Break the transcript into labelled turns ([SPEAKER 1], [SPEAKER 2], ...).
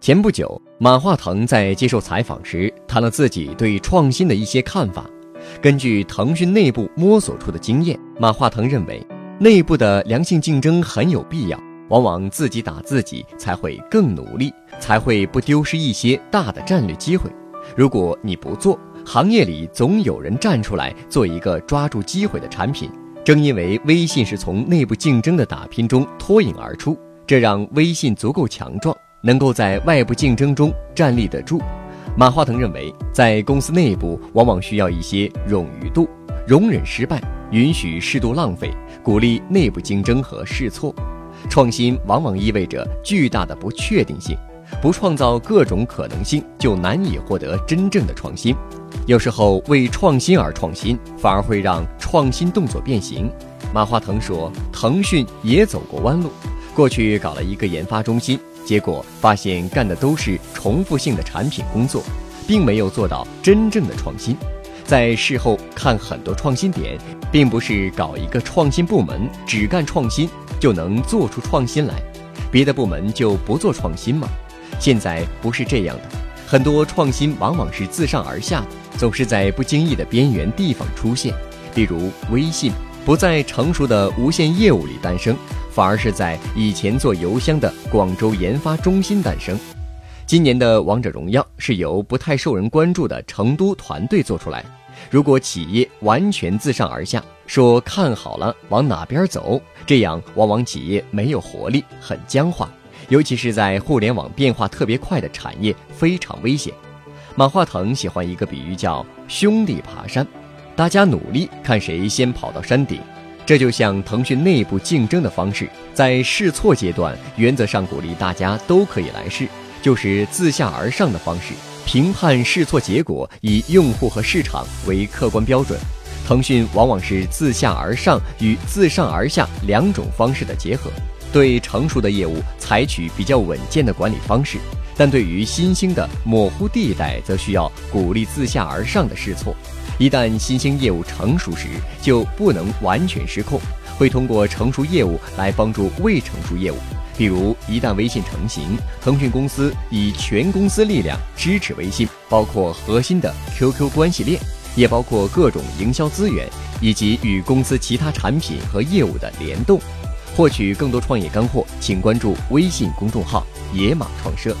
[SPEAKER 1] 前不久，马化腾在接受采访时谈了自己对创新的一些看法。根据腾讯内部摸索出的经验，马化腾认为，内部的良性竞争很有必要。往往自己打自己才会更努力，才会不丢失一些大的战略机会。如果你不做，行业里总有人站出来做一个抓住机会的产品。正因为微信是从内部竞争的打拼中脱颖而出，这让微信足够强壮。能够在外部竞争中站立得住，马化腾认为，在公司内部往往需要一些冗余度，容忍失败，允许适度浪费，鼓励内部竞争和试错。创新往往意味着巨大的不确定性，不创造各种可能性，就难以获得真正的创新。有时候为创新而创新，反而会让创新动作变形。马化腾说，腾讯也走过弯路，过去搞了一个研发中心。结果发现干的都是重复性的产品工作，并没有做到真正的创新。在事后看很多创新点，并不是搞一个创新部门只干创新就能做出创新来，别的部门就不做创新吗？现在不是这样的，很多创新往往是自上而下的，总是在不经意的边缘地方出现，比如微信不在成熟的无线业务里诞生。反而是在以前做邮箱的广州研发中心诞生。今年的王者荣耀是由不太受人关注的成都团队做出来。如果企业完全自上而下说看好了往哪边走，这样往往企业没有活力，很僵化。尤其是在互联网变化特别快的产业，非常危险。马化腾喜欢一个比喻叫“兄弟爬山”，大家努力看谁先跑到山顶。这就像腾讯内部竞争的方式，在试错阶段，原则上鼓励大家都可以来试，就是自下而上的方式评判试错结果，以用户和市场为客观标准。腾讯往往是自下而上与自上而下两种方式的结合，对成熟的业务采取比较稳健的管理方式，但对于新兴的模糊地带，则需要鼓励自下而上的试错。一旦新兴业务成熟时，就不能完全失控，会通过成熟业务来帮助未成熟业务。比如，一旦微信成型，腾讯公司以全公司力量支持微信，包括核心的 QQ 关系链，也包括各种营销资源以及与公司其他产品和业务的联动。获取更多创业干货，请关注微信公众号“野马创社”。